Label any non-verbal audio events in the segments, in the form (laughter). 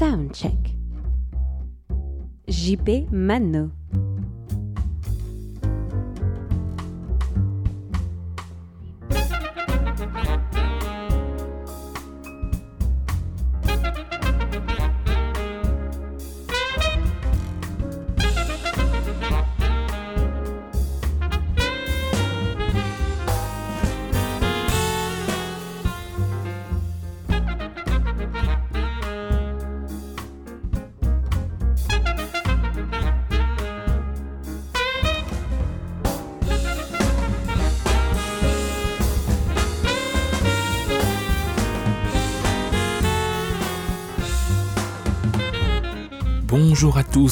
Soundcheck. JP Mano.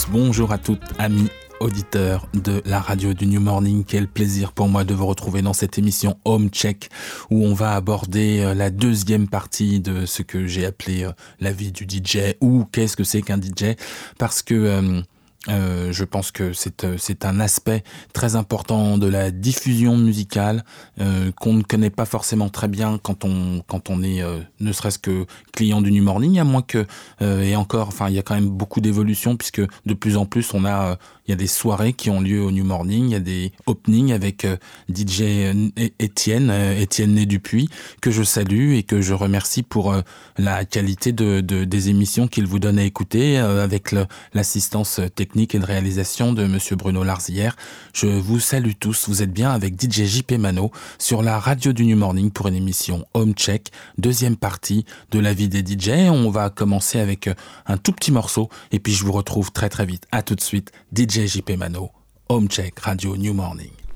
Bonjour à toutes, amis auditeurs de la radio du New Morning. Quel plaisir pour moi de vous retrouver dans cette émission Home Check où on va aborder euh, la deuxième partie de ce que j'ai appelé euh, la vie du DJ ou qu'est-ce que c'est qu'un DJ parce que euh, euh, je pense que c'est euh, c'est un aspect très important de la diffusion musicale euh, qu'on ne connaît pas forcément très bien quand on quand on est euh, ne serait-ce que client du New Morning à moins que euh, et encore enfin il y a quand même beaucoup d'évolution puisque de plus en plus on a il y a des soirées qui ont lieu au New Morning il y a des openings avec euh, DJ euh, Étienne euh, Étienne Né Dupuis que je salue et que je remercie pour la qualité de, de des émissions qu'il vous donne à écouter avec l'assistance technique et de réalisation de monsieur Bruno Larzière. Je vous salue tous, vous êtes bien avec DJ JP Mano sur la radio du New Morning pour une émission Home Check, deuxième partie de la vie des DJ. On va commencer avec un tout petit morceau et puis je vous retrouve très très vite. À tout de suite, DJ JP Mano, Home Check, Radio New Morning.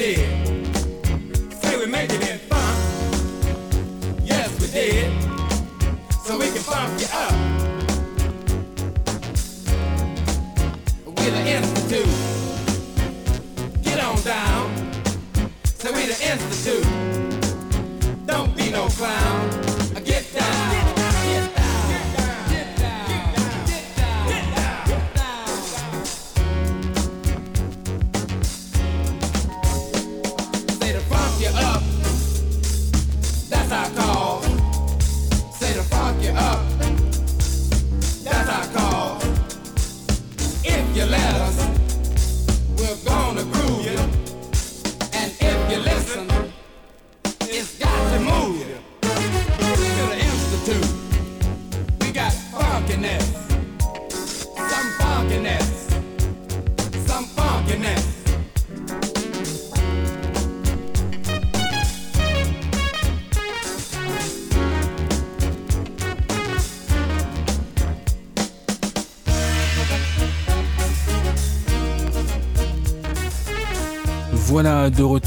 Say we made it in funk. Yes, we did so we can funk you up. We're the Institute. Get on down. So we the Institute. Don't be no clown.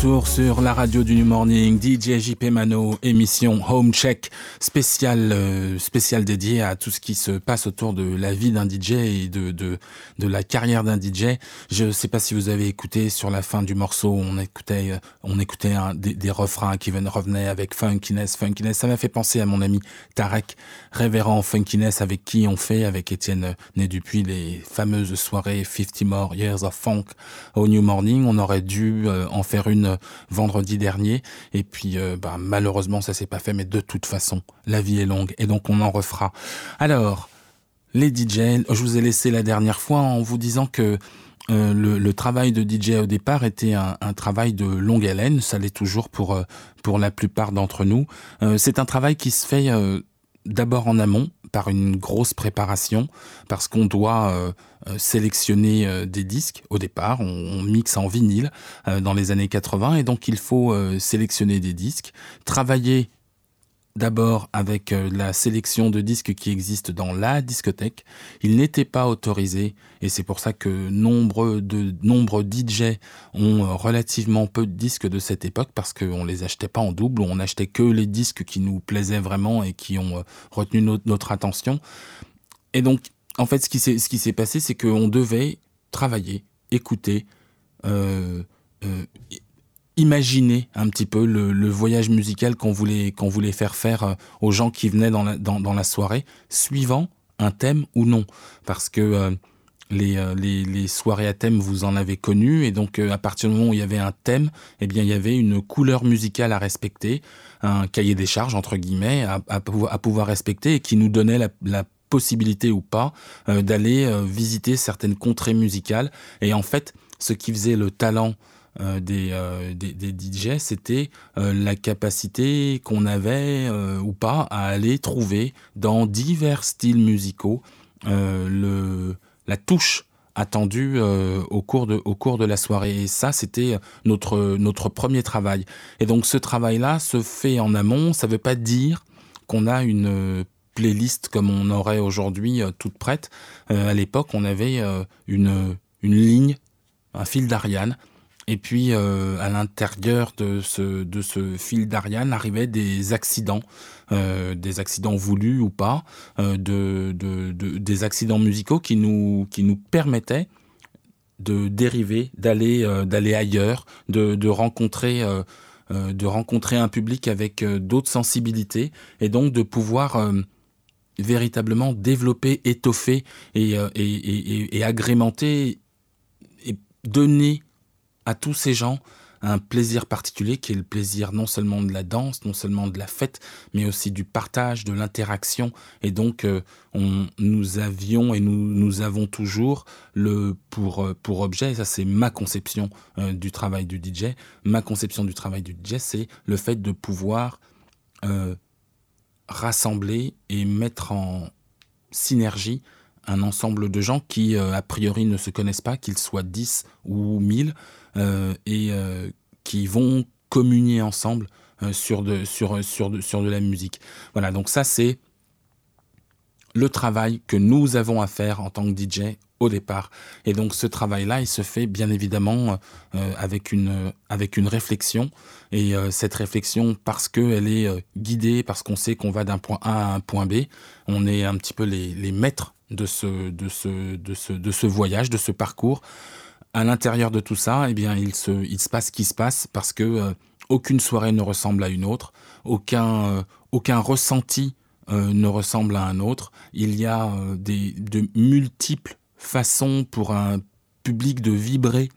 Sur la radio du New Morning, DJ JP Mano, émission Home Check spéciale euh, spéciale dédiée à tout ce qui se passe autour de la vie d'un DJ et de, de, la carrière d'un DJ. Je sais pas si vous avez écouté sur la fin du morceau, on écoutait euh, on écoutait des, refrains qui revenaient avec funkiness, funkiness. Ça m'a fait penser à mon ami Tarek, révérend funkiness avec qui on fait avec Étienne Né Dupuis les fameuses soirées 50 More Years of Funk au New Morning. On aurait dû euh, en faire une euh, vendredi dernier. Et puis, euh, bah, malheureusement, ça s'est pas fait. Mais de toute façon, la vie est longue et donc on en refera. Alors, les DJ, je vous ai laissé la dernière fois en vous disant que le, travail de DJ au départ était un, travail de longue haleine, ça l'est toujours pour, pour la plupart d'entre nous. c'est un travail qui se fait d'abord en amont, par une grosse préparation, parce qu'on doit euh, euh, sélectionner euh, des disques au départ. On, mixe en vinyle dans les années 80, et donc il faut sélectionner des disques, travailler D'abord avec euh, la sélection de disques qui existent dans la discothèque, il n'était pas autorisé et c'est pour ça que nombre de nombreux DJ ont euh, relativement peu de disques de cette époque parce qu'on les achetait pas en double, on achetait que les disques qui nous plaisaient vraiment et qui ont euh, retenu notre, attention. Et donc, en fait, ce qui s'est passé, c'est qu'on devait travailler, écouter, imaginer un petit peu le, voyage musical qu'on voulait, voulait faire faire euh, aux gens qui venaient dans la, dans, la soirée, suivant un thème ou non. Parce que euh, les, euh, les, les, soirées à thème, vous en avez connu, et donc à partir du moment où il y avait un thème, eh bien il y avait une couleur musicale à respecter, un cahier des charges, entre guillemets, à, pouvoir respecter, et qui nous donnait la possibilité ou pas d'aller visiter certaines contrées musicales. Et en fait, ce qui faisait le talent euh, des, euh, des, des, DJ, c'était euh, la capacité qu'on avait ou pas à aller trouver dans divers styles musicaux le, la touche attendue au, cours de, au cours de la soirée. Et ça, c'était notre, notre premier travail. Et donc ce travail-là se fait en amont. Ça ne veut pas dire qu'on a une playlist comme on aurait aujourd'hui toute prête. à l'époque, on avait une, une ligne, un fil d'Ariane et puis, euh, à l'intérieur de ce, de ce fil d'Ariane arrivaient des accidents, euh, des accidents voulus ou pas, euh, de, de, de, des accidents musicaux qui nous, qui nous permettaient de dériver, d'aller ailleurs, de, de rencontrer de rencontrer un public avec d'autres sensibilités et donc de pouvoir véritablement développer, étoffer et, et, et agrémenter et donner à tous ces gens un plaisir particulier qui est le plaisir non seulement de la danse, non seulement de la fête, mais aussi du partage, de l'interaction. Et donc, euh, on, nous avions et nous, nous avons toujours le pour, euh, pour objet, et ça c'est ma conception euh, du travail du DJ, ma conception du travail du DJ, c'est le fait de pouvoir rassembler et mettre en synergie un ensemble de gens qui, a priori, ne se connaissent pas, qu'ils soient 10 ou 1000, euh, et euh, qui vont communier ensemble euh, sur, de, sur, sur, sur de la musique. Voilà, donc ça c'est le travail que nous avons à faire en tant que DJ au départ. Et donc ce travail-là, il se fait bien évidemment euh, avec, une, avec une réflexion. Et euh, cette réflexion, parce qu'elle est euh, guidée, parce qu'on sait qu'on va d'un point A à un point B, on est un petit peu les, les maîtres de ce, de, ce, de, ce, de ce voyage, de ce parcours à l'intérieur de tout ça, eh bien, il se, il se passe ce qui se passe parce que euh, aucune soirée ne ressemble à une autre, aucun, euh, aucun ressenti euh, ne ressemble à un autre. Il y a des, de multiples façons pour un public de vibrer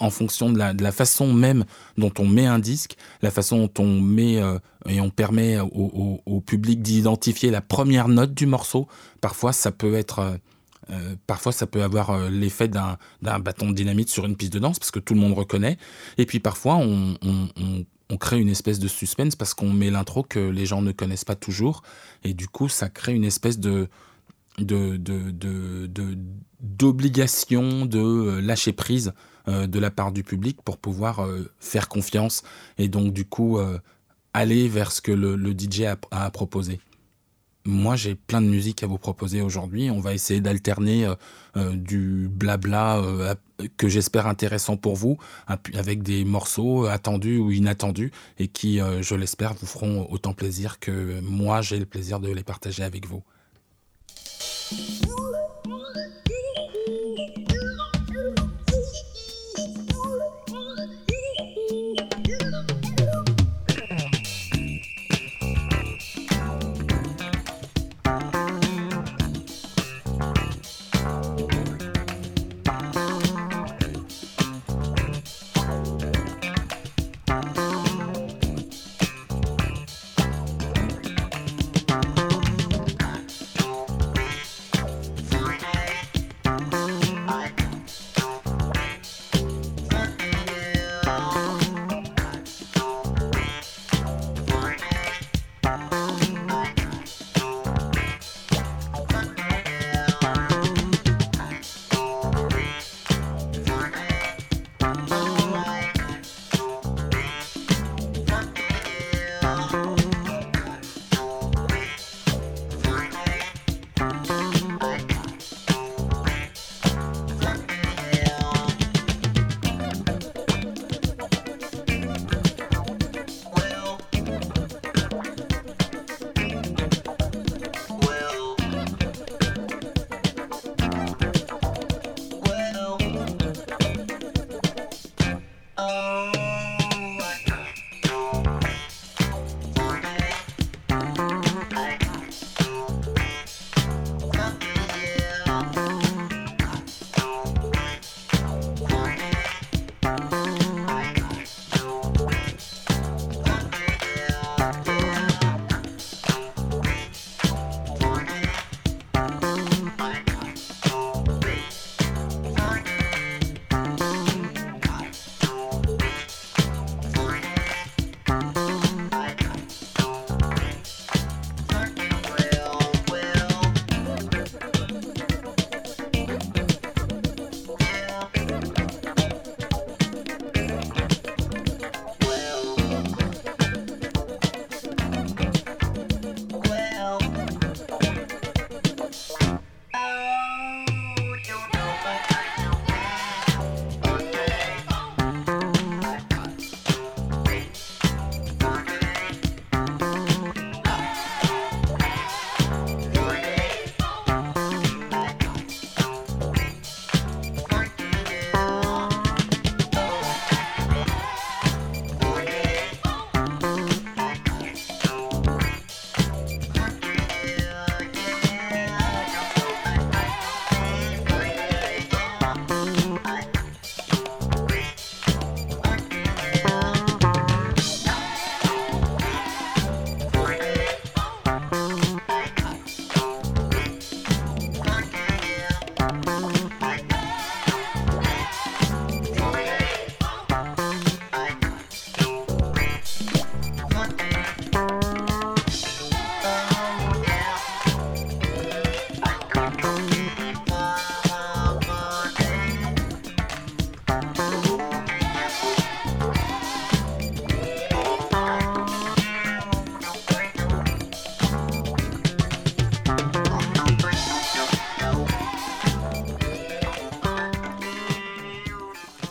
en fonction de la, de la façon même dont on met un disque, la façon dont on met et on permet au, au, au public d'identifier la première note du morceau. Parfois, ça peut être euh, parfois, ça peut avoir euh, l'effet d'un bâton de dynamite sur une piste de danse parce que tout le monde reconnaît. Et puis parfois, on, on, crée une espèce de suspense parce qu'on met l'intro que les gens ne connaissent pas toujours. Et du coup, ça crée une espèce de d'obligation de, de, de, euh, lâcher prise de la part du public pour pouvoir faire confiance et donc du coup aller vers ce que le, le DJ a, a proposé. Moi j'ai plein de musique à vous proposer aujourd'hui. On va essayer d'alterner euh, euh, du blabla euh, que j'espère intéressant pour vous, avec des morceaux attendus ou inattendus, et qui, je l'espère, vous feront autant plaisir que moi j'ai le plaisir de les partager avec vous.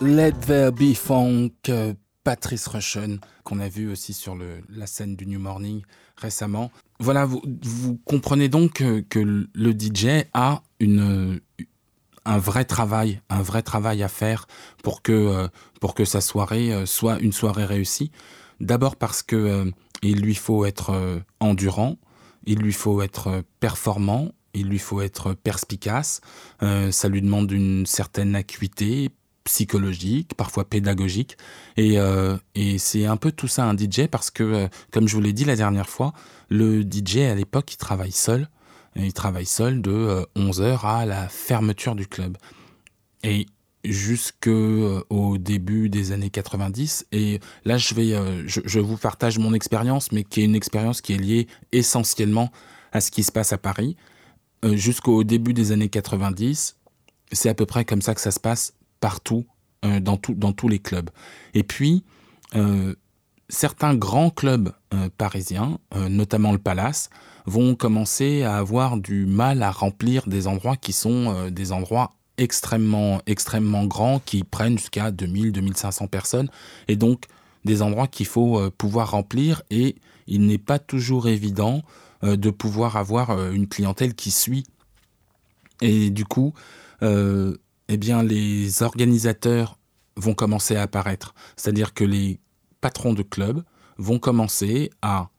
Let There Be Funk, euh, Patrice Rushen, qu'on a vu aussi sur la scène du New Morning récemment. Voilà, vous, comprenez donc que, le DJ a un vrai travail, un vrai travail à faire pour que, euh, pour que sa soirée euh, soit une soirée réussie. D'abord parce que il lui faut être endurant, il lui faut être performant, il lui faut être perspicace, ça lui demande une certaine acuité, psychologique, parfois pédagogique. Et, euh, et c'est un peu tout ça un DJ parce que, euh, comme je vous l'ai dit la dernière fois, le DJ à l'époque, il travaille seul. Il travaille seul de 11h euh, à la fermeture du club. Et jusqu'au début des années 90. Et là, je, vais, je vous partage mon expérience, mais qui est une expérience qui est liée essentiellement à ce qui se passe à Paris. Jusqu'au début des années 90, c'est à peu près comme ça que ça se passe partout, euh, dans, tout, dans tous les clubs. Et puis, euh, certains grands clubs euh, parisiens, notamment le Palace, vont commencer à avoir du mal à remplir des endroits qui sont des endroits extrêmement, extrêmement grands, qui prennent jusqu'à 2000, 2500 personnes, et donc des endroits qu'il faut pouvoir remplir, et il n'est pas toujours évident de pouvoir avoir une clientèle qui suit. Et du coup, eh bien, les organisateurs vont commencer à apparaître. C'est-à-dire que les patrons de clubs vont commencer à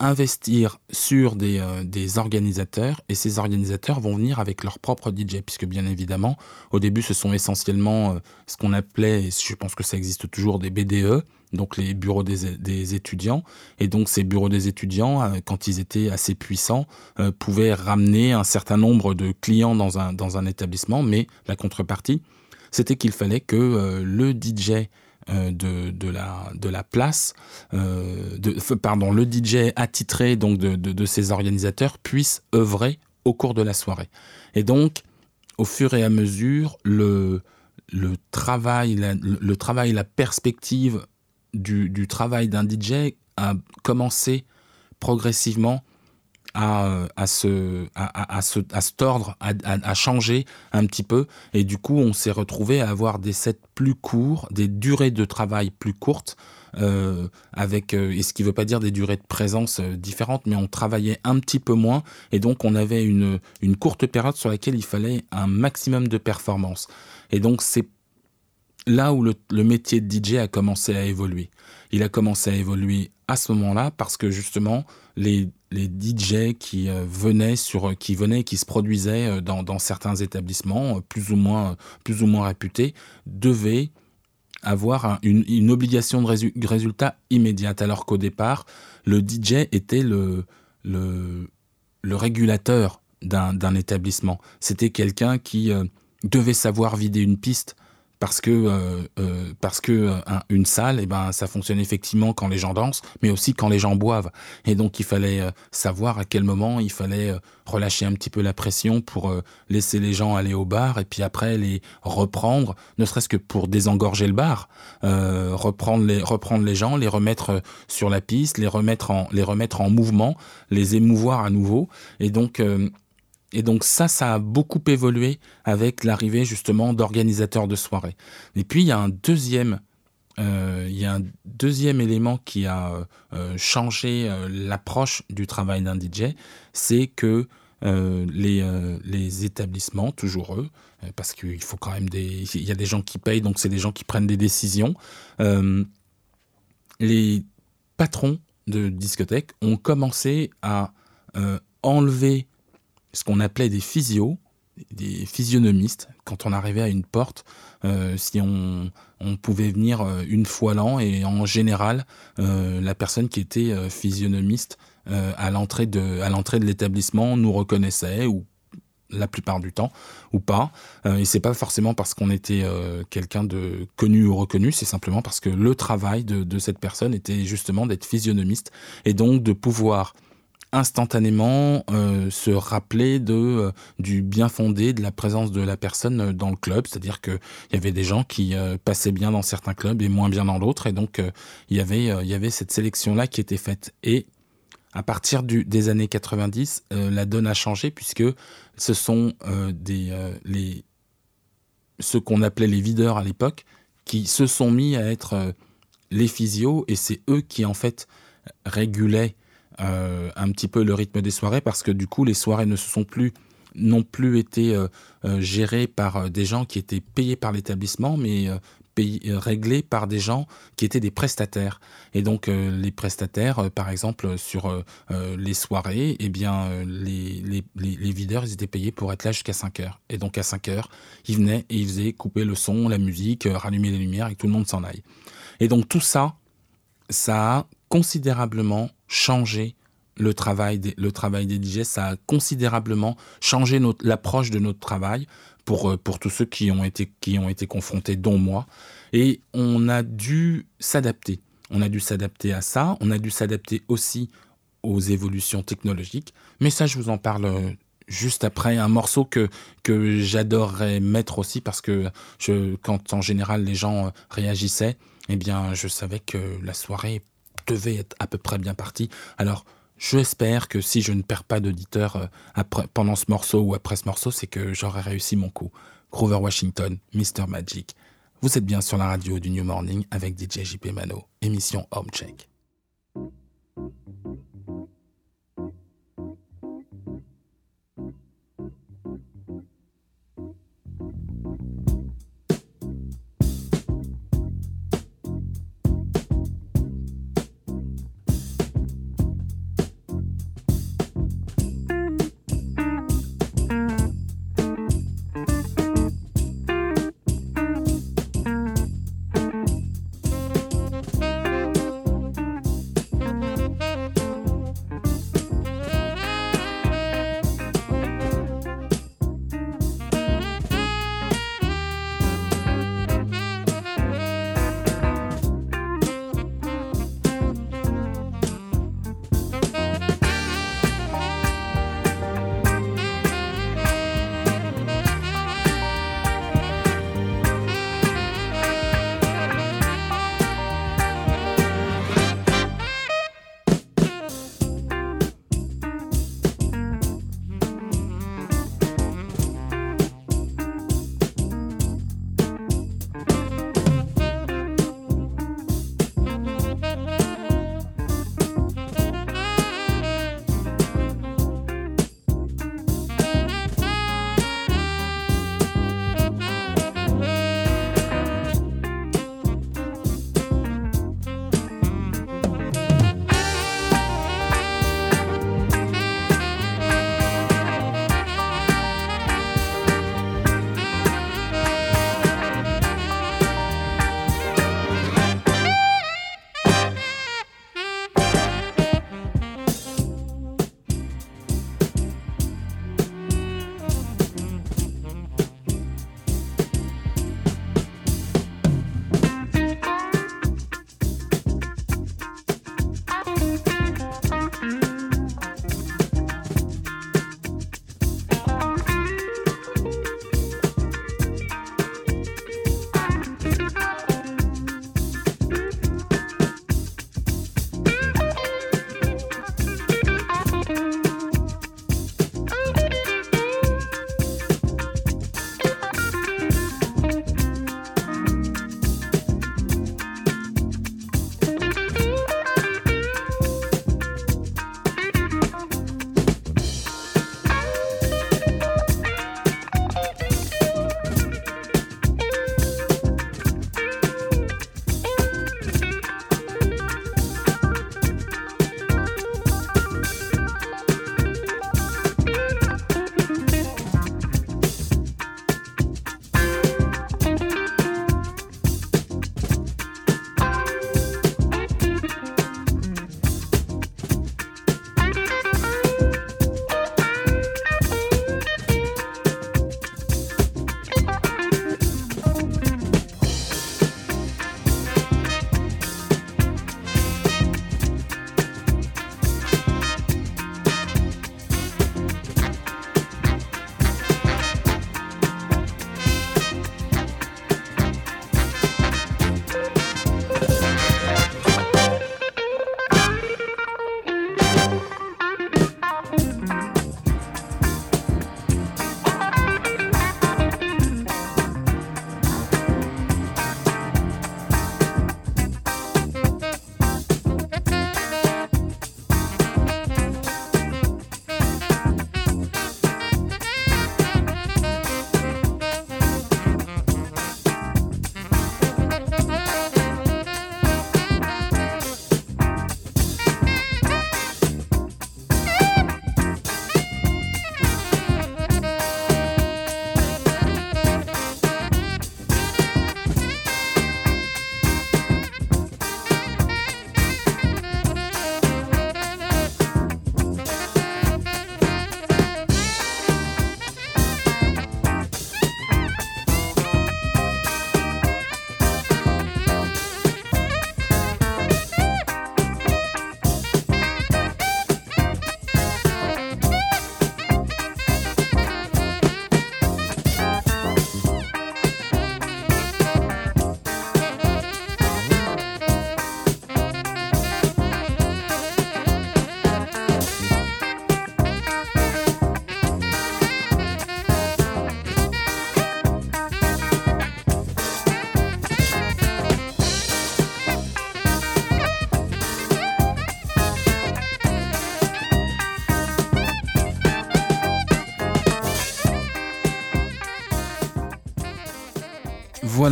investir sur euh, des, organisateurs et ces organisateurs vont venir avec leur propre DJ puisque bien évidemment au début ce sont essentiellement euh, ce qu'on appelait et je pense que ça existe toujours des BDE donc les bureaux des, étudiants. Et donc ces bureaux des étudiants euh, quand ils étaient assez puissants pouvaient ramener un certain nombre de clients dans un, dans un établissement mais la contrepartie c'était qu'il fallait que le DJ de, de, la, place, euh, pardon, le DJ attitré donc de, ces organisateurs puisse œuvrer au cours de la soirée. Et donc, au fur et à mesure, le, travail, la, le travail, la perspective du travail d'un DJ a commencé progressivement à, à, se, à, se, à se tordre, à, changer un petit peu. Et du coup, on s'est retrouvé à avoir des sets plus courts, des durées de travail plus courtes, euh, avec, euh, et ce qui ne veut pas dire des durées de présence euh, différentes, mais on travaillait un petit peu moins. Et donc, on avait une, une courte période sur laquelle il fallait un maximum de performance. Et donc, c'est là où le, métier de DJ a commencé à évoluer. Il a commencé à évoluer à ce moment-là parce que justement, les, les DJ qui euh, venaient sur qui venaient qui se produisaient euh, dans, certains établissements euh, plus ou moins réputés devaient avoir une, obligation de résultat immédiate. Alors qu'au départ le DJ était le régulateur d'un établissement. C'était quelqu'un qui devait savoir vider une piste parce que euh, euh, parce que euh, une salle et eh ben ça fonctionne effectivement quand les gens dansent mais aussi quand les gens boivent. Et donc il fallait savoir à quel moment il fallait relâcher un petit peu la pression pour laisser les gens aller au bar et puis après les reprendre ne serait-ce que pour désengorger le bar. Reprendre les reprendre les gens les remettre sur la piste les remettre en les remettre en mouvement les émouvoir à nouveau. Et donc et donc ça, ça a beaucoup évolué avec l'arrivée justement d'organisateurs de soirées. Et puis il y a un deuxième, euh, il y a un deuxième élément qui a euh, changé euh, l'approche du travail d'un DJ, c'est que les, les, établissements, toujours eux, parce qu'il faut quand même des, il y a des gens qui payent, donc c'est des gens qui prennent des décisions. les patrons de discothèques ont commencé à enlever ce qu'on appelait des physios, des physionomistes. Quand on arrivait à une porte, euh, si on, pouvait venir euh, une fois l'an et en général, euh, la personne qui était physionomiste à l'entrée de, l'établissement nous reconnaissait ou la plupart du temps ou pas et c'est pas forcément parce qu'on était quelqu'un de connu ou reconnu c'est simplement parce que le travail de cette personne était justement d'être physionomiste et donc de pouvoir instantanément euh, se rappeler euh, du bien fondé de la présence de la personne euh, dans le club. C'est-à-dire que il y avait des gens qui passaient bien dans certains clubs et moins bien dans d'autres. Et donc il y avait cette sélection là qui était faite. Et à partir des années 90 euh, la donne a changé puisque ce sont des les ce qu'on appelait les videurs à l'époque qui se sont mis à être les physios. Et c'est eux qui en fait régulaient euh, un petit peu le rythme des soirées parce que du coup les soirées ne se sont plus n'ont plus été euh, euh, gérées par des gens qui étaient payés par l'établissement mais payés, réglés par des gens qui étaient des prestataires. Et donc les prestataires par exemple sur les soirées et eh bien les, les, les, videurs ils étaient payés pour être là jusqu'à 5 heures. Et donc à 5 heures ils venaient et ils faisaient couper le son la musique rallumer les lumières et tout le monde s'en aille. Et donc tout ça ça a considérablement changé le travail des, le travail des DJ ça a considérablement changé l'approche de notre travail pour euh, pour tous ceux qui ont été qui ont été confrontés dont moi. Et on a dû s'adapter. On a dû s'adapter à ça. On a dû s'adapter aussi aux évolutions technologiques. Mais ça je vous en parle euh, juste après. Un morceau que que j'adorerais mettre aussi parce que je quand en général les gens euh, réagissaient eh bien je savais que la soirée devait être à peu près bien partie alors J'espère que si je ne perds pas d'auditeurs euh, pendant ce morceau ou après ce morceau, c'est que j'aurai réussi mon coup. Grover Washington, Mr. Magic. Vous êtes bien sur la radio du New Morning avec DJ JP Mano, émission Home Check.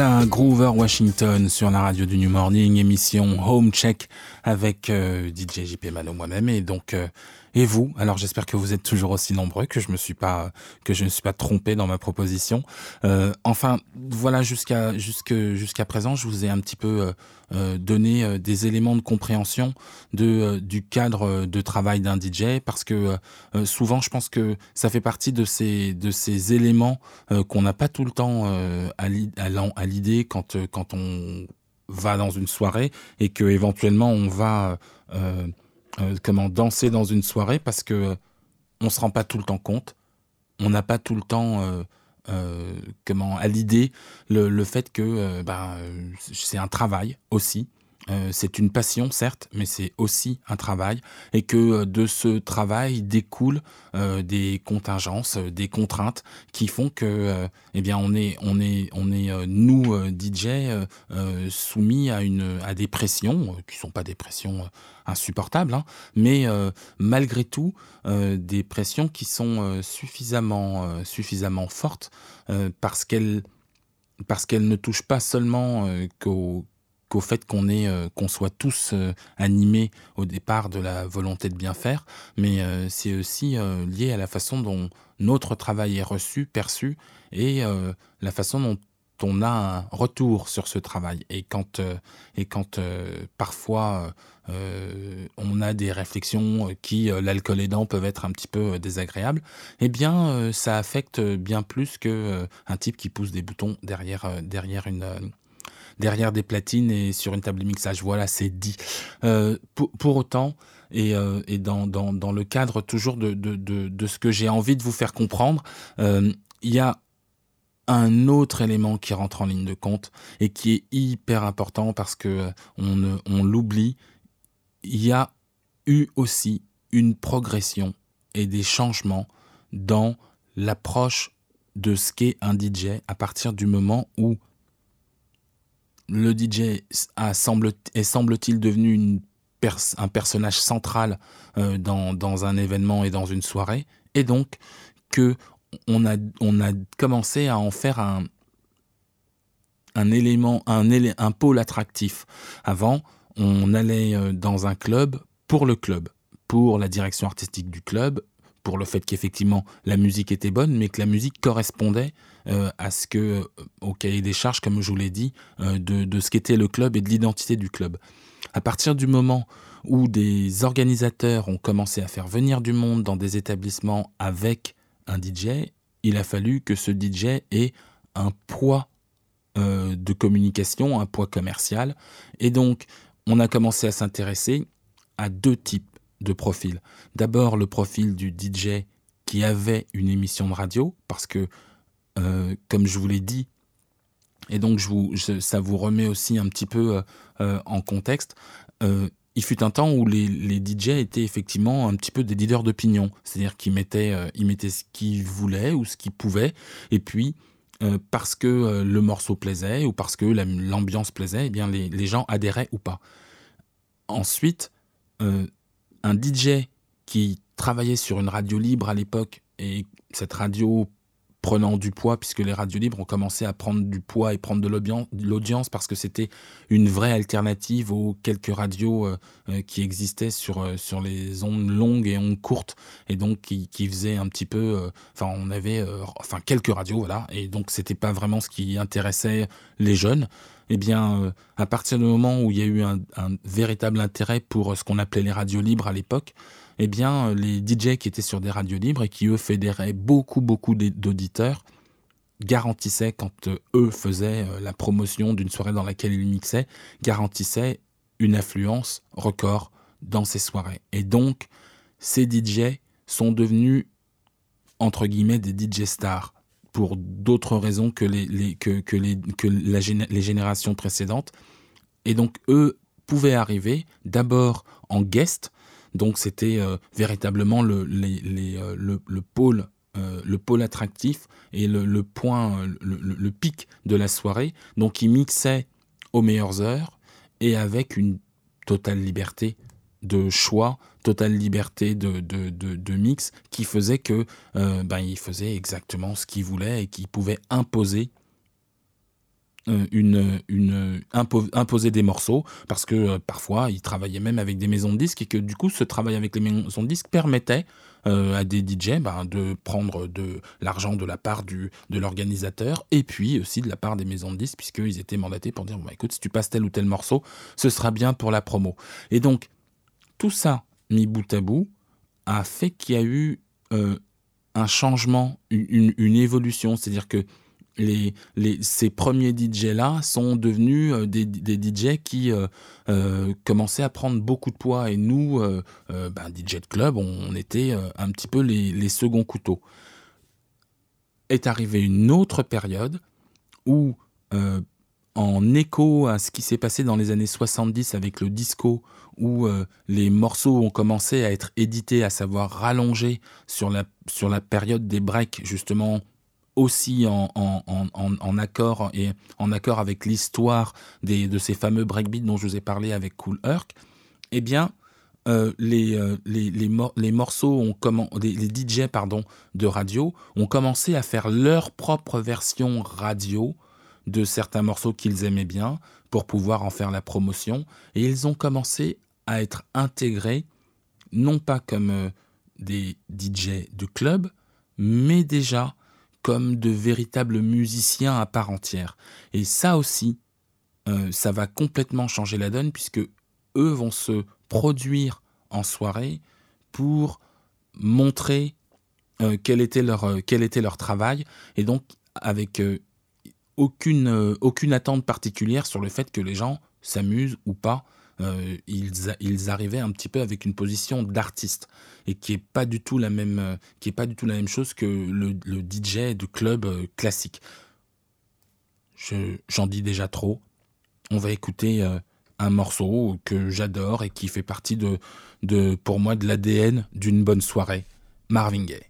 Voilà, Groover Washington sur la radio du New Morning, émission Home Check avec euh, DJ JP Malo moi-même et donc euh, et vous? Alors j'espère que vous êtes toujours aussi nombreux, que je me suis pas que je ne suis pas trompé dans ma proposition. Euh, enfin voilà jusqu'à jusqu'à présent, je vous ai un petit peu donné des éléments de compréhension de du cadre de travail d'un DJ parce que souvent je pense que ça fait partie de ces de ces éléments qu'on n'a pas tout le temps à l'idée quand, euh, quand on va dans une soirée et que éventuellement on va euh, euh, comment danser dans une soirée parce que on se rend pas tout le temps compte, on n'a pas tout le temps comment à l'idée le, le, fait que bah, c'est un travail aussi euh, c'est une passion, certes, mais c'est aussi un travail, et que euh, de ce travail découlent euh, des contingences, des contraintes qui font que, eh bien, on est, on est, on est nous DJ soumis à une, à des pressions qui sont pas des pressions insupportables, hein, mais malgré tout des pressions qui sont suffisamment, suffisamment fortes parce qu'elles parce ne touchent pas seulement qu'aux au fait euh, qu'on soit tous euh, animés au départ de la volonté de bien faire, mais euh, c'est aussi lié à la façon dont notre travail est reçu, perçu, et la façon dont on a un retour sur ce travail. Et quand, et quand parfois on a des réflexions qui, l'alcool aidant, peuvent être un petit peu désagréables, eh bien, ça affecte bien plus que un type qui pousse des boutons derrière, derrière une derrière des platines et sur une table de mixage. Voilà, c'est dit. Euh, pour, autant, et, euh, dans, le cadre toujours de, ce que j'ai envie de vous faire comprendre, euh, il y a un autre élément qui rentre en ligne de compte et qui est hyper important parce que on, on l'oublie. Il y a eu aussi une progression et des changements dans l'approche de ce qu'est un DJ à partir du moment où le DJ a, semble, est semble-t-il devenu un personnage central euh, dans, un événement et dans une soirée, et donc que on a, commencé à en faire un, élément, un, un pôle attractif. Avant, on allait euh, dans un club pour le club, pour la direction artistique du club, pour le fait qu'effectivement la musique était bonne, mais que la musique correspondait euh, à ce que, euh, au cahier des charges, comme je vous l'ai dit, euh, de, ce qu'était le club et de l'identité du club. À partir du moment où des organisateurs ont commencé à faire venir du monde dans des établissements avec un DJ, il a fallu que ce DJ ait un poids de communication, un poids commercial. Et donc, on a commencé à s'intéresser à deux types de profils. D'abord le profil du DJ qui avait une émission de radio, parce que, euh, comme je vous l'ai dit, et donc ça vous remet aussi un petit peu euh, euh, en contexte, il fut un temps où les, les, DJ étaient effectivement un petit peu des leaders d'opinion, c'est-à-dire qu'ils mettaient, ils mettaient ce qu'ils voulaient ou ce qu'ils pouvaient, et puis parce que le morceau plaisait ou parce que l'ambiance plaisait, eh bien les, gens adhéraient ou pas. Ensuite, un DJ qui travaillait sur une radio libre à l'époque et cette radio prenant du poids puisque les radios libres ont commencé à prendre du poids et prendre de l'audience parce que c'était une vraie alternative aux quelques radios euh, euh, qui existaient sur, euh, sur les ondes longues et ondes courtes et donc qui, qui faisaient un petit peu enfin on avait enfin quelques radios voilà et donc c'était pas vraiment ce qui intéressait les jeunes eh bien, euh, à partir du moment où il y a eu un, véritable intérêt pour ce qu'on appelait les radios libres à l'époque, eh euh, les DJ qui étaient sur des radios libres et qui, eux, fédéraient beaucoup, beaucoup d'auditeurs, garantissaient, quand euh, eux faisaient la promotion d'une soirée dans laquelle ils mixaient, garantissaient une affluence record dans ces soirées. Et donc, ces DJ sont devenus, entre guillemets, des DJ stars pour d'autres raisons que les, que, que, les, que les générations précédentes. Et donc, eux pouvaient arriver d'abord en guest, donc c'était euh, véritablement le, les, euh, le, le, pôle, euh, le pôle attractif et le, le point, le, pic de la soirée. Donc ils mixaient aux meilleures heures et avec une totale liberté de choix, totale liberté de, de, mix, qui faisait que euh, ben, il faisait exactement ce qu'il voulait et qu'il pouvait imposer euh, une, une imposer des morceaux parce que euh, parfois ils travaillaient même avec des maisons de disques et que du coup ce travail avec les maisons de disques permettait euh, à des DJ ben, de prendre de l'argent de la part du, de l'organisateur et puis aussi de la part des maisons de disques puisqu'ils étaient mandatés pour dire bah, écoute si tu passes tel ou tel morceau ce sera bien pour la promo. Et donc tout ça mis bout à bout a fait qu'il y a eu un changement une, évolution c'est à dire que ces premiers DJ-là sont devenus euh, des, DJ qui euh, euh, commençaient à prendre beaucoup de poids. Et nous, ben, DJ de club, on, était un petit peu les, les, seconds couteaux. Est arrivée une autre période où, en écho à ce qui s'est passé dans les années 70 avec le disco, où les morceaux ont commencé à être édités, à savoir rallongés sur la, sur la période des breaks, justement aussi en, en, accord et en accord avec l'histoire de ces fameux breakbeats dont je vous ai parlé avec Cool Herc, eh bien, euh, les, euh, les, les, les, morceaux ont comment, les, DJ pardon, de radio ont commencé à faire leur propre version radio de certains morceaux qu'ils aimaient bien pour pouvoir en faire la promotion et ils ont commencé à être intégrés non pas comme euh, des DJ de club mais déjà comme de véritables musiciens à part entière. Et ça aussi, euh, ça va complètement changer la donne puisque eux vont se produire en soirée pour montrer euh, quel, était leur, travail et donc avec aucune, aucune attente particulière sur le fait que les gens s'amusent ou pas euh, ils, arrivaient un petit peu avec une position d'artiste et qui est pas du tout la même, euh, qui est pas du tout la même chose que le, DJ de club euh, classique. J'en dis déjà trop. On va écouter un morceau que j'adore et qui fait partie de, de pour moi de l'ADN d'une bonne soirée. Marvin Gaye.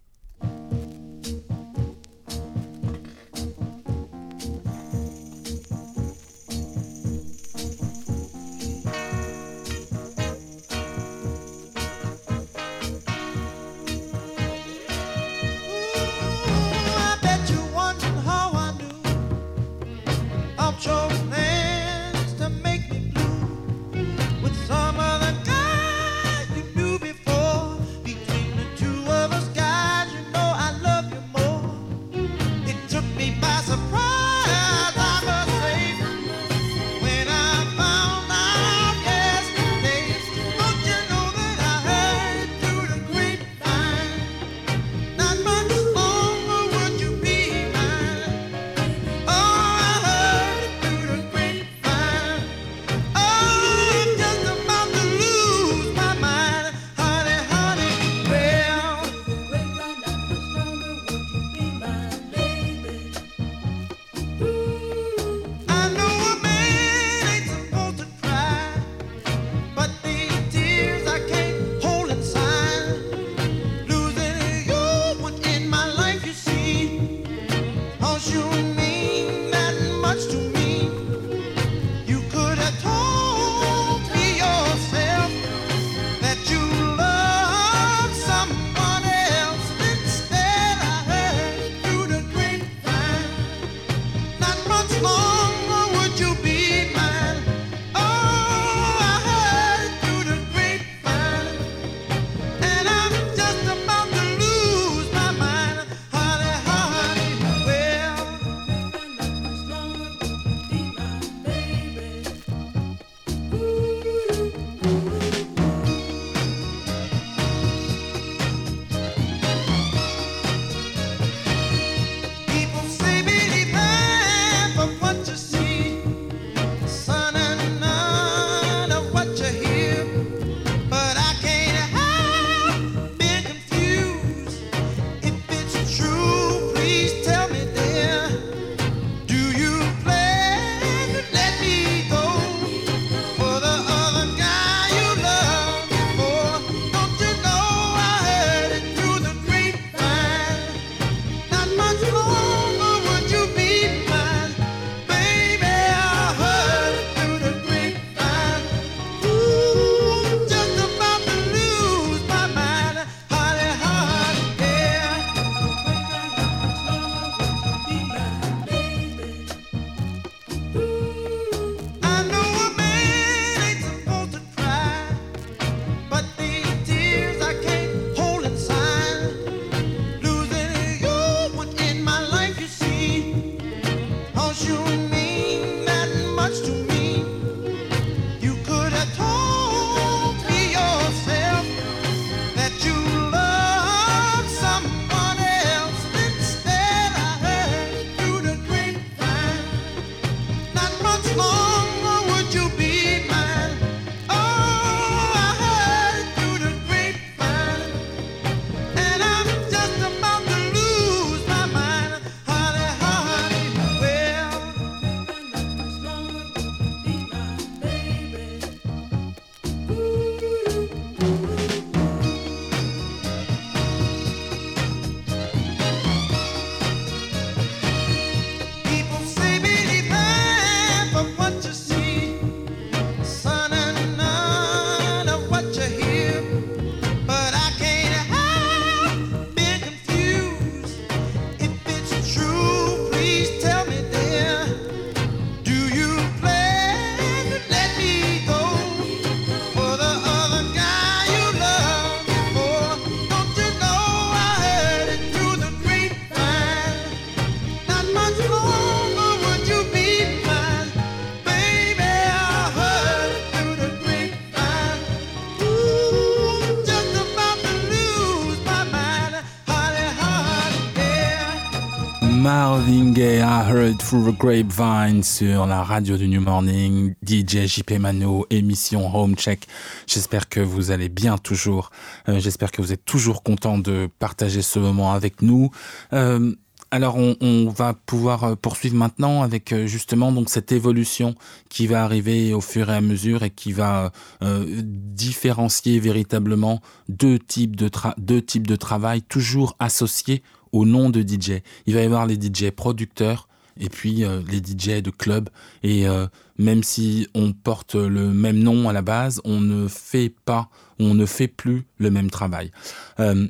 I heard through the grapevine sur la radio du New Morning, DJ JP Mano, émission Home Check. J'espère que vous allez bien toujours. Euh, J'espère que vous êtes toujours content de partager ce moment avec nous. Euh, alors on, va pouvoir euh, poursuivre maintenant avec justement donc cette évolution qui va arriver au fur et à mesure et qui va différencier véritablement deux types de deux types de travail toujours associés au nom de DJ. Il va y avoir les DJ producteurs et puis euh, les DJ de club et euh, même si on porte le même nom à la base, on ne fait pas, on ne fait plus le même travail. Euh,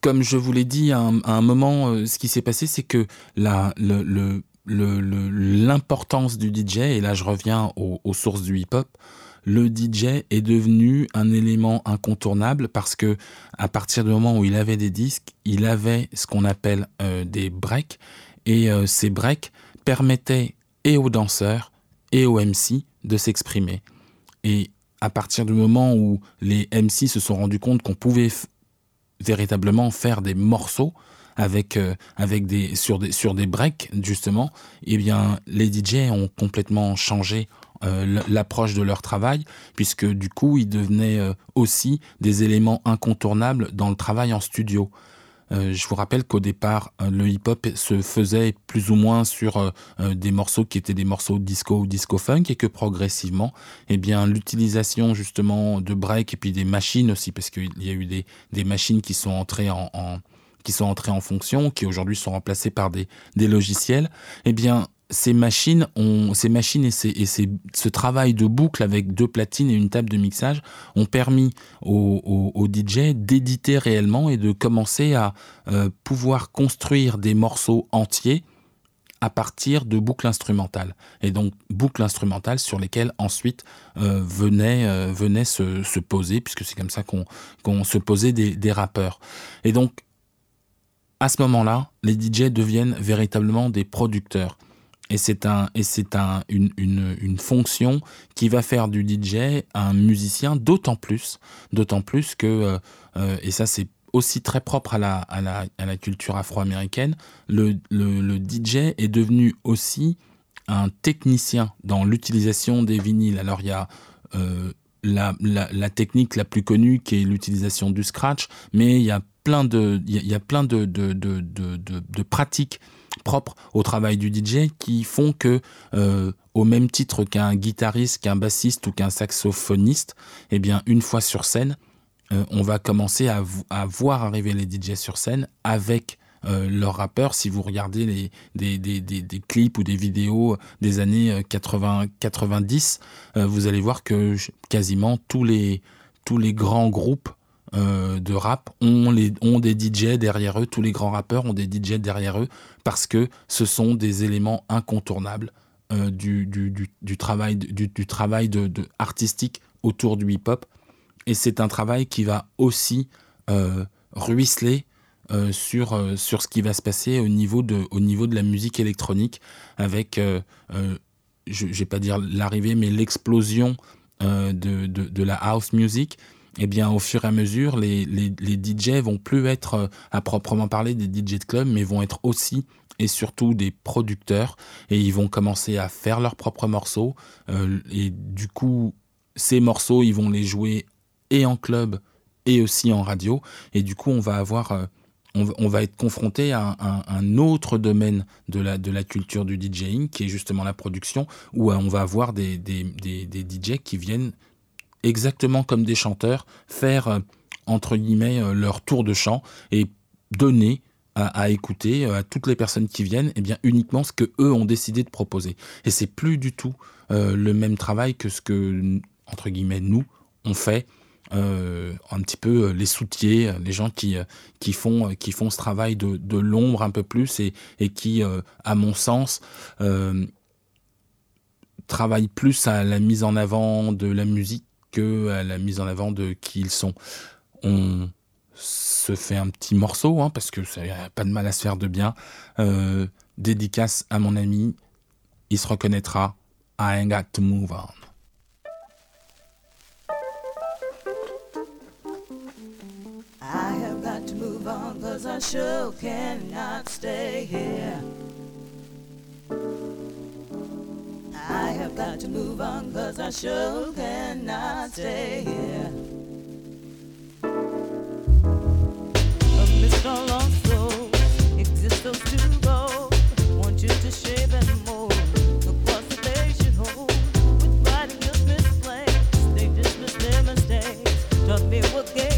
comme je vous l'ai dit à un, moment, ce qui s'est passé, c'est que l'importance du DJ, et là je reviens aux sources du hip-hop, le DJ est devenu un élément incontournable parce que à partir du moment où il avait des disques, il avait ce qu'on appelle euh, des breaks et euh, ces breaks permettaient et aux danseurs et aux MC de s'exprimer. Et à partir du moment où les MC se sont rendus compte qu'on pouvait véritablement faire des morceaux avec euh, avec des sur des sur des breaks justement eh bien les DJ ont complètement changé euh, l'approche de leur travail puisque du coup ils devenaient euh, aussi des éléments incontournables dans le travail en studio. Euh, je vous rappelle qu'au départ le hip hop se faisait plus ou moins sur des morceaux qui étaient des morceaux disco ou disco funk et que progressivement eh bien l'utilisation justement de break et puis des machines aussi parce qu'il y a eu des, des machines qui sont entrées en, qui sont en fonction, qui aujourd'hui sont remplacés par des, des logiciels, eh bien ces machines ces machines et, ce travail de boucle avec deux platines et une table de mixage ont permis aux au, au DJ d'éditer réellement et de commencer à euh, pouvoir construire des morceaux entiers à partir de boucles instrumentales. Et donc boucles instrumentales sur lesquelles ensuite euh, venait euh, se, se poser puisque c'est comme ça qu'on qu se posait des, des rappeurs. Et donc à ce moment là les DJ deviennent véritablement des producteurs et c'est un un une, une, une fonction qui va faire du DJ un musicien d'autant plus plus que euh, euh, et ça c'est aussi très propre à la, à la, à la culture afro-américaine le, le, le DJ est devenu aussi un technicien dans l'utilisation des vinyles. Alors il ya euh, la, la, technique la plus connue qui est l'utilisation du scratch mais il ya plein de ya, ya plein de, de, de, de, pratiques propres au travail du DJ qui font que euh, au même titre qu'un guitariste qu'un bassiste ou qu'un saxophoniste eh bien une fois sur scène euh, on va commencer à, voir arriver les DJ sur scène avec euh, leur rappeur si vous regardez des, clips ou des vidéos des années 80 90 euh, vous allez voir que quasiment tous les grands groupes euh, de rap ont les ont des DJ derrière eux tous les grands rappeurs ont des DJ derrière eux parce que ce sont des éléments incontournables euh, du, du, du, travail du, travail de, artistique autour du hip hop et c'est un travail qui va aussi euh, ruisseler sur sur ce qui va se passer au niveau de au niveau de la musique électronique avec je vais pas dire l'arrivée mais l'explosion de, de la house music eh bien au fur et à mesure les, les, les DJ vont plus être euh, à proprement parler des DJ de club mais vont être aussi et surtout des producteurs. Et ils vont commencer à faire leurs propres morceaux. Euh, et du coup ces morceaux ils vont les jouer et en club et aussi en radio. Et du coup on va avoir euh, on, va être confronté à un, un autre domaine de la de la culture du DJing qui est justement la production où euh, on va avoir des, des, des, des DJ qui viennent exactement comme des chanteurs faire euh, entre guillemets euh, leur tour de chant et donner à, écouter euh, à toutes les personnes qui viennent eh bien uniquement ce que eux ont décidé de proposer. Et c'est plus du tout le même travail que ce que entre guillemets nous on fait un petit peu les soutiers les gens qui qui font qui font ce travail de, de l'ombre un peu plus et, et qui à mon sens euh, travaille plus à la mise en avant de la musique que à la mise en avant de qui ils sont. On se fait un petit morceau, hein, parce que ça a pas de mal à se faire de bien. Euh, dédicace à mon ami, il se reconnaîtra. I ain't got to move on. I have got to move on, cause I sure cannot stay here. I have got to move on cause I sure cannot stay here. Amidst Mr. Lost Soul exists those two go. Want you to shape and mold. They dismiss their mistakes. Taught me what game.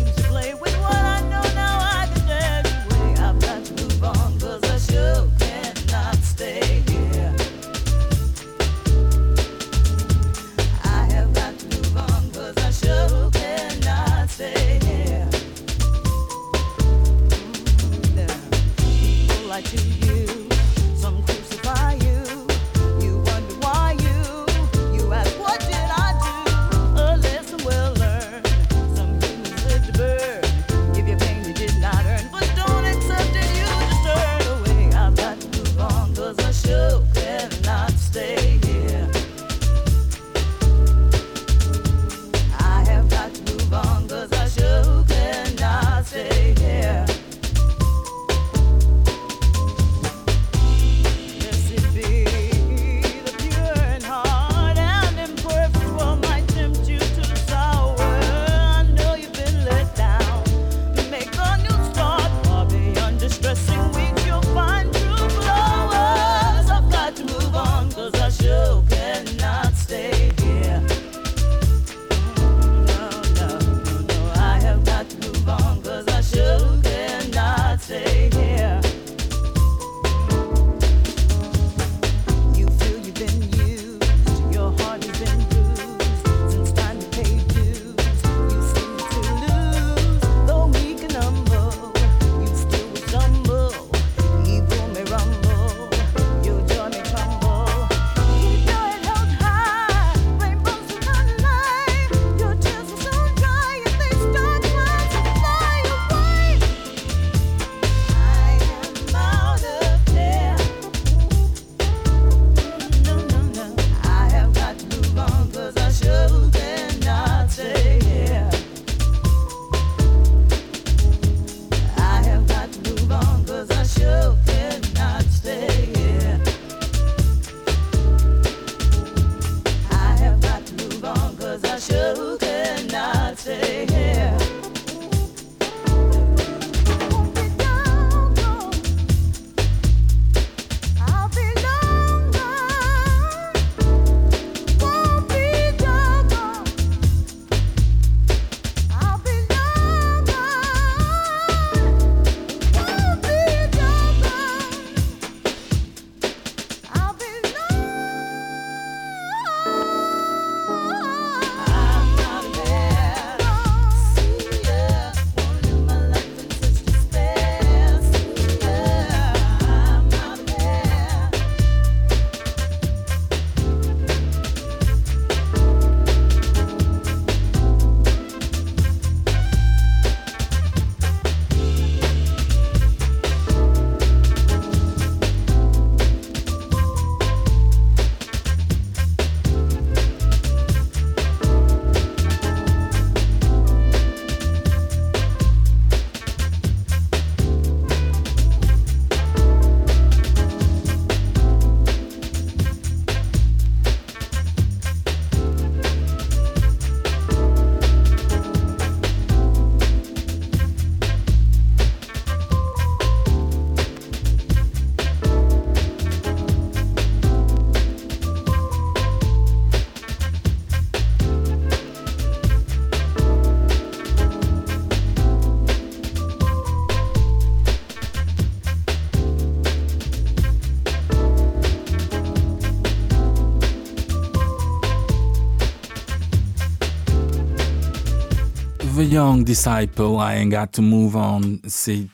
Young Disciple, I Ain't Got to Move On, c'est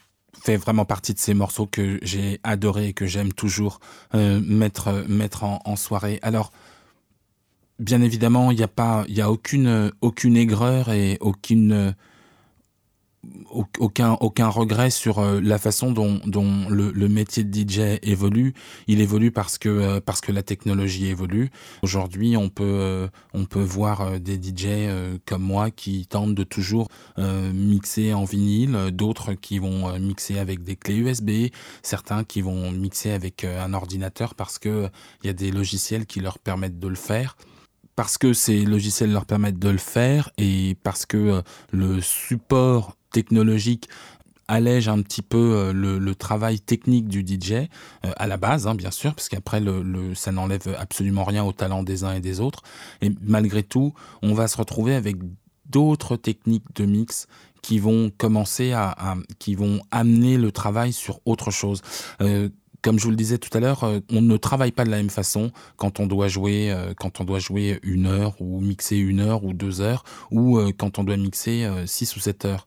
fait vraiment partie de ces morceaux que j'ai adoré et que j'aime toujours euh, mettre, mettre en, soirée. Alors, bien évidemment, il n'y a pas, il a aucune, aucune aigreur et aucune aucun, aucun regret sur euh, la façon dont, le, métier de DJ évolue. Il évolue parce que, euh, parce que la technologie évolue. Aujourd'hui, on peut, euh, on peut voir des DJ comme moi qui tentent de toujours mixer en vinyle, d'autres qui vont mixer avec des clés USB, certains qui vont mixer avec un ordinateur parce que euh, il y a des logiciels qui leur permettent de le faire. Parce que ces logiciels leur permettent de le faire et parce que le support technologique allège un petit peu euh, le, travail technique du DJ euh, à la base, hein, bien sûr, parce qu'après ça n'enlève absolument rien au talent des uns et des autres. Et malgré tout, on va se retrouver avec d'autres techniques de mix qui vont commencer à, qui vont amener le travail sur autre chose. Euh, comme je vous le disais tout à l'heure, on ne travaille pas de la même façon quand on doit jouer, quand on doit jouer une heure ou mixer une heure ou deux heures, ou quand on doit mixer six ou sept heures.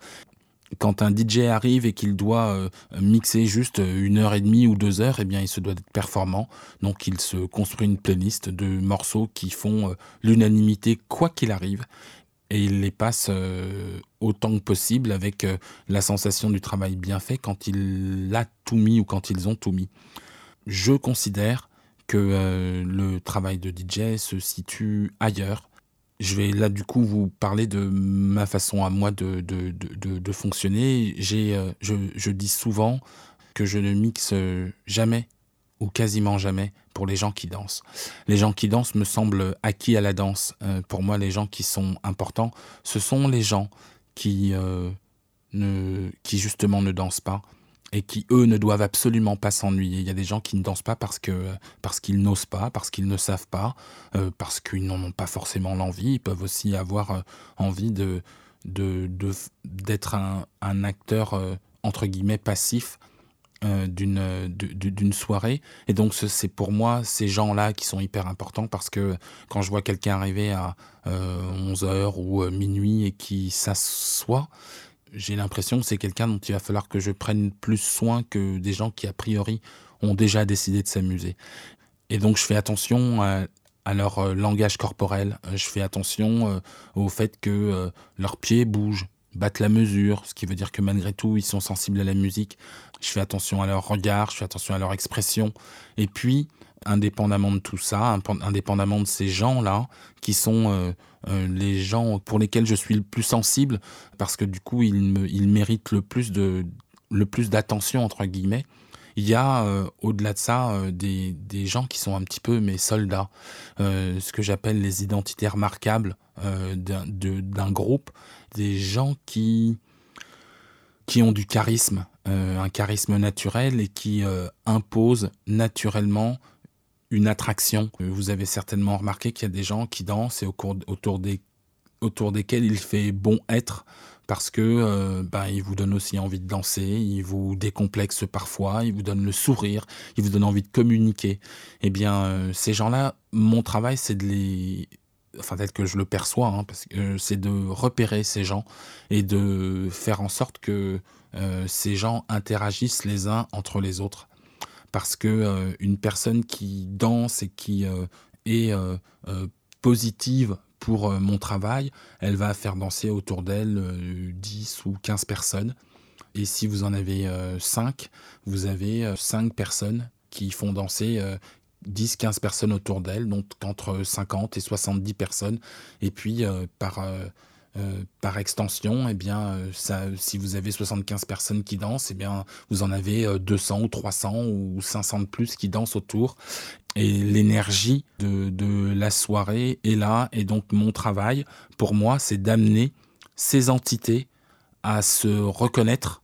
Quand un DJ arrive et qu'il doit euh, mixer juste une heure et demie ou deux heures, eh bien, il se doit être performant. Donc, il se construit une playlist de morceaux qui font euh, l'unanimité quoi qu'il arrive. Et il les passe euh, autant que possible avec euh, la sensation du travail bien fait quand il a tout mis ou quand ils ont tout mis. Je considère que euh, le travail de DJ se situe ailleurs. Je vais là du coup vous parler de ma façon à moi de, de, de, fonctionner. Euh, je, je dis souvent que je ne mixe jamais ou quasiment jamais pour les gens qui dansent. Les gens qui dansent me semblent acquis à la danse. Euh, pour moi, les gens qui sont importants, ce sont les gens qui, euh, ne, qui justement ne dansent pas et qui, eux, ne doivent absolument pas s'ennuyer. Il y a des gens qui ne dansent pas parce que parce qu'ils n'osent pas, parce qu'ils ne savent pas, euh, parce qu'ils n'en ont pas forcément l'envie. Ils peuvent aussi avoir euh, envie de d'être un, acteur, euh, entre guillemets, passif d'une du- du- d'une soirée. Et donc, ce- c'est pour moi ces gens-là qui sont hyper importants parce que quand je vois quelqu'un arriver à 11h ou minuit et qui s'assoit, j'ai l'impression que c'est quelqu'un dont il va falloir que je prenne plus soin que des gens qui, a priori, ont déjà décidé de s'amuser. Et donc, je fais attention à, leur euh, langage corporel. Euh, Je fais attention euh, au fait que leurs pieds bougent, battent la mesure, ce qui veut dire que malgré tout, ils sont sensibles à la musique. Je fais attention à leur regard, je fais attention à leur expression. Et puis, indépendamment de tout ça, indépendamment de ces gens-là, qui sont euh, euh, les gens pour lesquels je suis le plus sensible, parce que du coup, ils, me, ils méritent le plus de le plus d'attention entre guillemets. Il y a euh, au-delà de ça des, des gens qui sont un petit peu mes soldats, ce que j'appelle les identités remarquables d'un de- d'un groupe, des gens qui qui ont du charisme, un charisme naturel et qui imposent naturellement une attraction. Vous avez certainement remarqué qu'il y a des gens qui dansent et autour, des, autour desquels il fait bon être parce que euh, ben, vous donnent aussi envie de danser, ils vous décomplexent parfois, ils vous donnent le sourire, ils vous donnent envie de communiquer. Eh bien, euh, ces gens-là, mon travail, c'est de les enfin tel que je le perçois, hein, c'est de repérer ces gens et de faire en sorte que euh, ces gens interagissent les uns entre les autres. Parce que euh, une personne qui danse et qui euh, est euh, positive pour mon travail, elle va faire danser autour d'elle euh, 10 ou 15 personnes. Et si vous en avez 5, vous avez 5 personnes qui font danser euh, 10-15 personnes autour d'elle, donc entre 50 et 70 personnes. Et puis, par, euh, euh, par extension, eh bien, euh, si vous avez 75 personnes qui dansent, eh bien, vous en avez euh, 200 ou 300 ou 500 de plus qui dansent autour. Et l'énergie de, de la soirée est là. Et donc, mon travail, pour moi, c'est d'amener ces entités à se reconnaître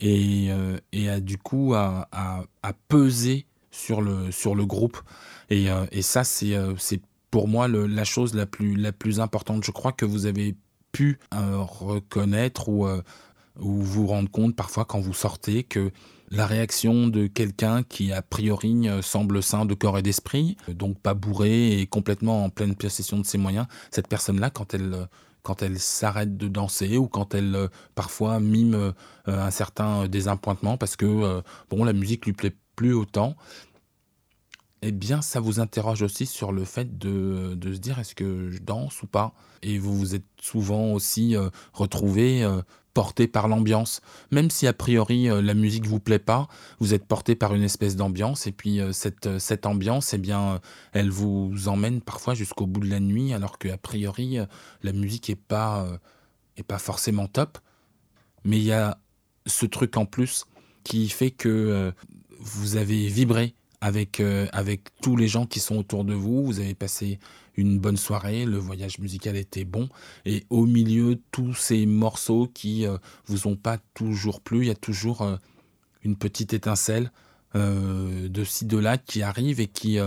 et, euh, et à, du coup à, à, peser sur le, sur le groupe. Et, euh, et ça, c'est euh, pour moi la chose la plus, la plus importante. Je crois que vous avez pu euh, reconnaître ou, euh, ou vous rendre compte parfois quand vous sortez que la réaction de quelqu'un qui a priori euh, semble sain de corps et d'esprit, donc pas bourré et complètement en pleine possession de ses moyens, cette personne-là, quand elle, quand elle s'arrête de danser ou quand elle parfois mime un certain désappointement parce que bon la musique lui plaît plus autant, eh bien ça vous interroge aussi sur le fait de, de se dire est-ce que je danse ou pas? Et vous vous êtes souvent aussi euh, retrouvé euh, porté par l'ambiance. Même si a priori euh, la musique vous plaît pas, vous êtes porté par une espèce d'ambiance et puis cette, cette ambiance, eh bien, elle vous emmène parfois jusqu'au bout de la nuit alors qu'a priori la musique est pas, est pas forcément top. Mais il y a ce truc en plus qui fait que vous avez vibré avec, avec tous les gens qui sont autour de vous, vous avez passé une bonne soirée, le voyage musical était bon, et au milieu, tous ces morceaux qui euh, vous ont pas toujours plu, il y a toujours euh, une petite étincelle euh, de ci, de là qui arrive et qui,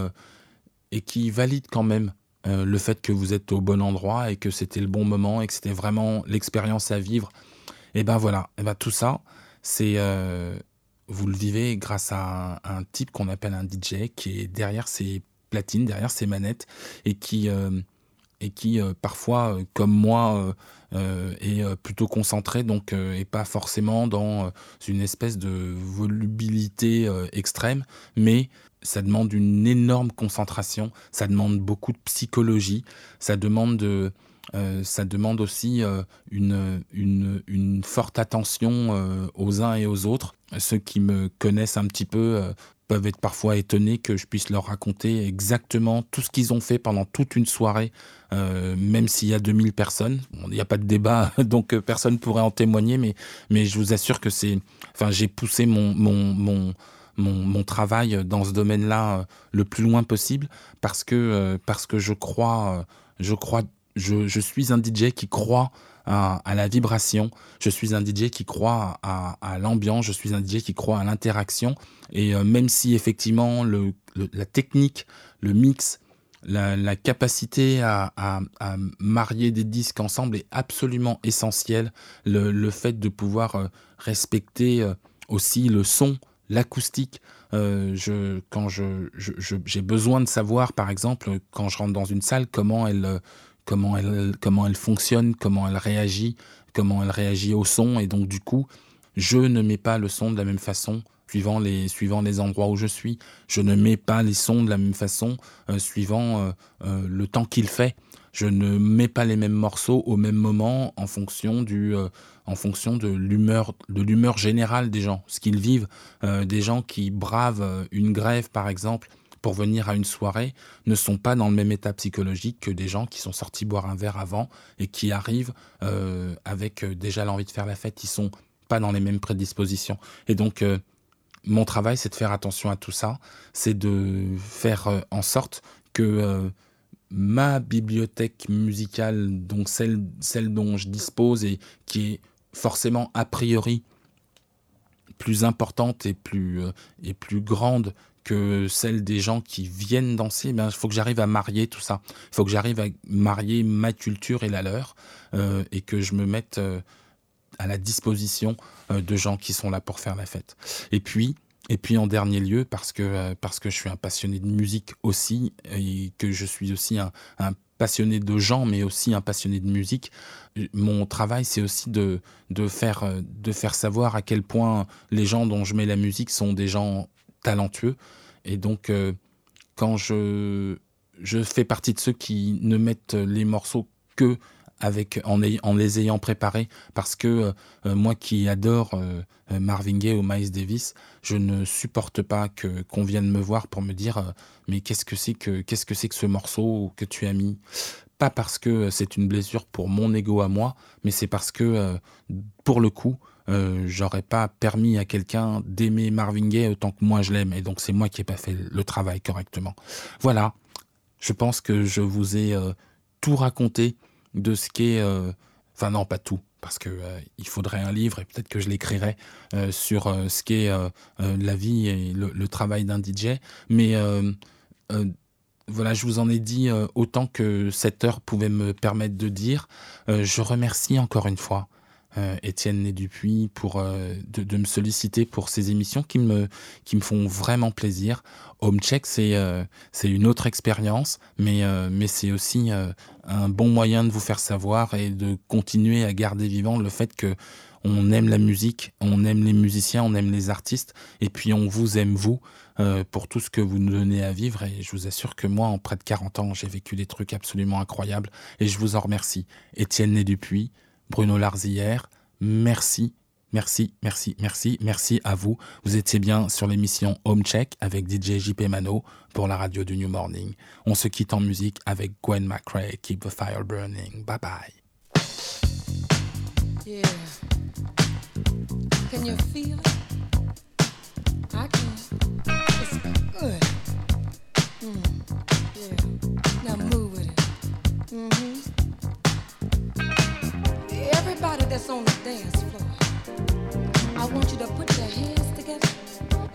et qui valide quand même le fait que vous êtes au bon endroit et que c'était le bon moment et que c'était vraiment l'expérience à vivre. Et ben voilà, et ben tout ça, c'est vous le vivez grâce à un, type qu'on appelle un DJ qui est derrière ces platine derrière ces manettes et qui, euh, et qui euh, parfois, euh, comme moi, est plutôt concentré, donc et pas forcément dans une espèce de volubilité extrême, mais ça demande une énorme concentration, ça demande beaucoup de psychologie, ça demande de, ça demande aussi une, une, forte attention aux uns et aux autres. Ceux qui me connaissent un petit peu peuvent être parfois étonnés que je puisse leur raconter exactement tout ce qu'ils ont fait pendant toute une soirée, euh, même s'il y a 2000 personnes. Il n'y a pas de débat, (laughs) donc euh, personne ne pourrait en témoigner, mais, je vous assure que c'est... Enfin, j'ai poussé mon, travail dans ce domaine-là euh, le plus loin possible parce que. Je, crois je, suis un DJ qui croit à, la vibration, je suis un DJ qui croit à, l'ambiance, je suis un DJ qui croit à l'interaction. Et euh, même si effectivement la technique, le mix, la, capacité à, marier des disques ensemble est absolument essentiel. Le, fait de pouvoir euh, respecter euh, aussi le son, l'acoustique. quand j'ai besoin de savoir, par exemple, quand je rentre dans une salle, comment elle, comment elle, fonctionne, comment elle réagit, comment elle réagit au son. Et donc, du coup, je ne mets pas le son de la même façon suivant les, endroits où je suis. Je ne mets pas les sons de la même façon euh, suivant euh, euh, le temps qu'il fait. Je ne mets pas les mêmes morceaux au même moment en fonction du, en fonction de l'humeur, de l'humeur générale des gens, ce qu'ils vivent. des gens qui bravent une grève, par exemple, pour venir à une soirée ne sont pas dans le même état psychologique que des gens qui sont sortis boire un verre avant et qui arrivent euh, avec euh, déjà l'envie de faire la fête. Ils sont pas dans les mêmes prédispositions. Et donc, euh, mon travail, c'est de faire attention à tout ça. C'est de faire en sorte que ma bibliothèque musicale, donc celle, celle dont je dispose et qui est forcément a priori plus importante et plus, et plus grande que celle des gens qui viennent danser, ben, il faut que j'arrive à marier tout ça. Il faut que j'arrive à marier ma culture et la leur, euh, et que je me mette euh, à la disposition euh, de gens qui sont là pour faire la fête. Et puis, et puis en dernier lieu, parce que, parce que je suis un passionné de musique aussi, et que je suis aussi un, un passionné de gens, mais aussi un passionné de musique. Mon travail, c'est aussi de, de, faire, de faire savoir à quel point les gens dont je mets la musique sont des gens talentueux. Et donc, euh, quand je, je fais partie de ceux qui ne mettent les morceaux que avec, en, en les ayant préparés, parce que euh, moi qui adore euh, Marvin Gaye ou Miles Davis, je ne supporte pas qu'on vienne me voir pour me dire mais qu'est-ce que c'est que qu'est-ce que c'est que ce morceau que tu as mis? Pas parce que c'est une blessure pour mon ego à moi, mais c'est parce que pour le coup, euh, j'aurais pas permis à quelqu'un d'aimer Marvin Gaye autant que moi je l'aime. Et donc c'est moi qui n'ai pas fait le travail correctement. Voilà, je pense que je vous ai euh, tout raconté de ce qu'est... Euh, enfin non, pas tout, parce que il faudrait un livre et peut-être que je l'écrirai sur ce qu'est la vie et le, travail d'un DJ. Mais voilà, je vous en ai dit autant que cette heure pouvait me permettre de dire. je remercie encore une fois euh, Étienne Né Dupuis pour euh, de, me solliciter pour ces émissions qui me qui me font vraiment plaisir. Home Check c'est euh, c'est une autre expérience, mais mais c'est aussi un bon moyen de vous faire savoir et de continuer à garder vivant le fait que on aime la musique, on aime les musiciens, on aime les artistes, et puis on vous aime vous pour tout ce que vous nous donnez à vivre. Et je vous assure que moi, en près de 40 ans, j'ai vécu des trucs absolument incroyables, et je vous en remercie. Étienne Né Dupuis, Bruno Larzillière, merci. Merci, merci, merci, merci à vous. Vous étiez bien sur l'émission Home Check avec DJ JP Mano pour la radio du New Morning. On se quitte en musique avec Gwen McRae, Keep the Fire Burning. Bye bye. That's on the dance floor, I want you to put your hands together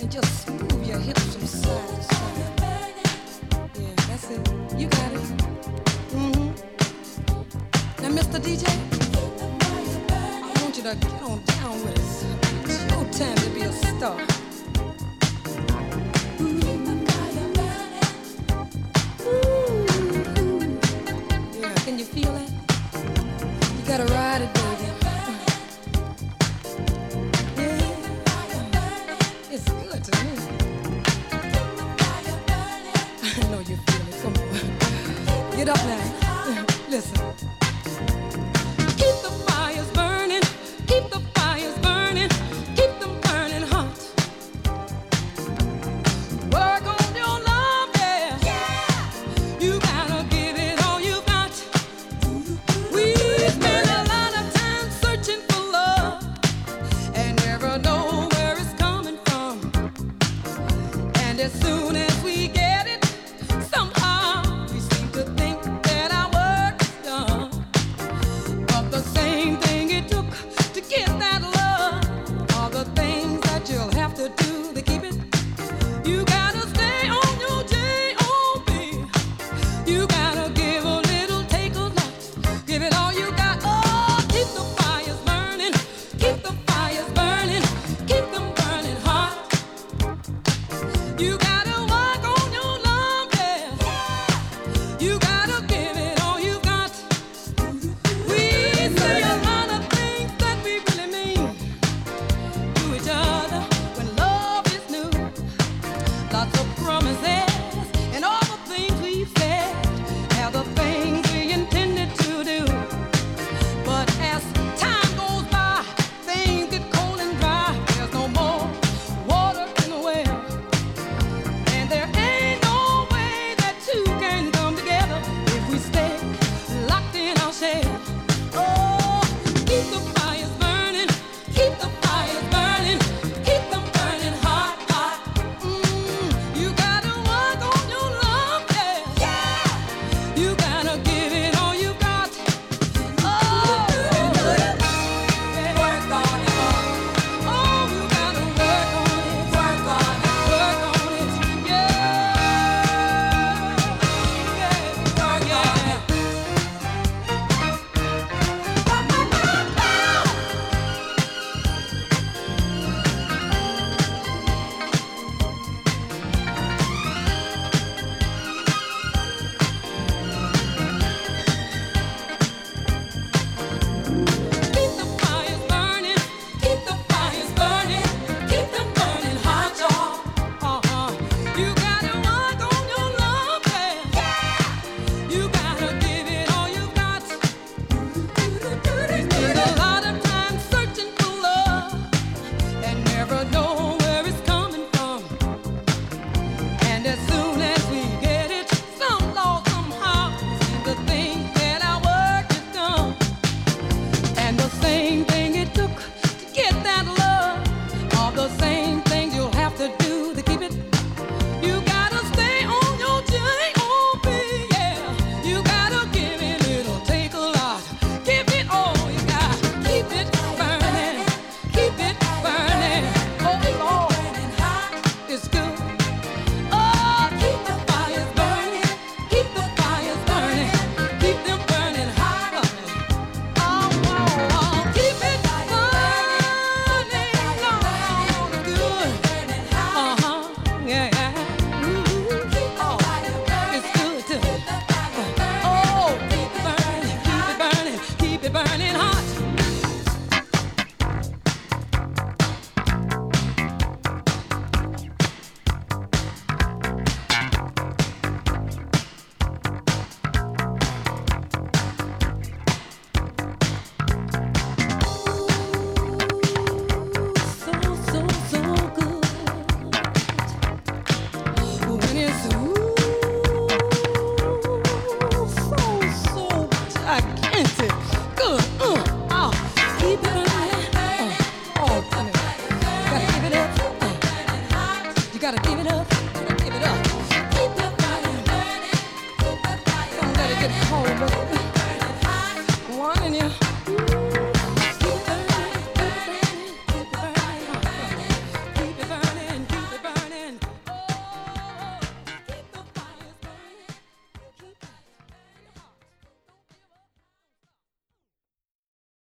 and just move your hips from side to side. Yeah, that's it. You got it. hmm Now, Mr. DJ. I want you to get on down with it. It's your time to be a star. Ooh. Yeah, can you feel it? You gotta ride it, Listen.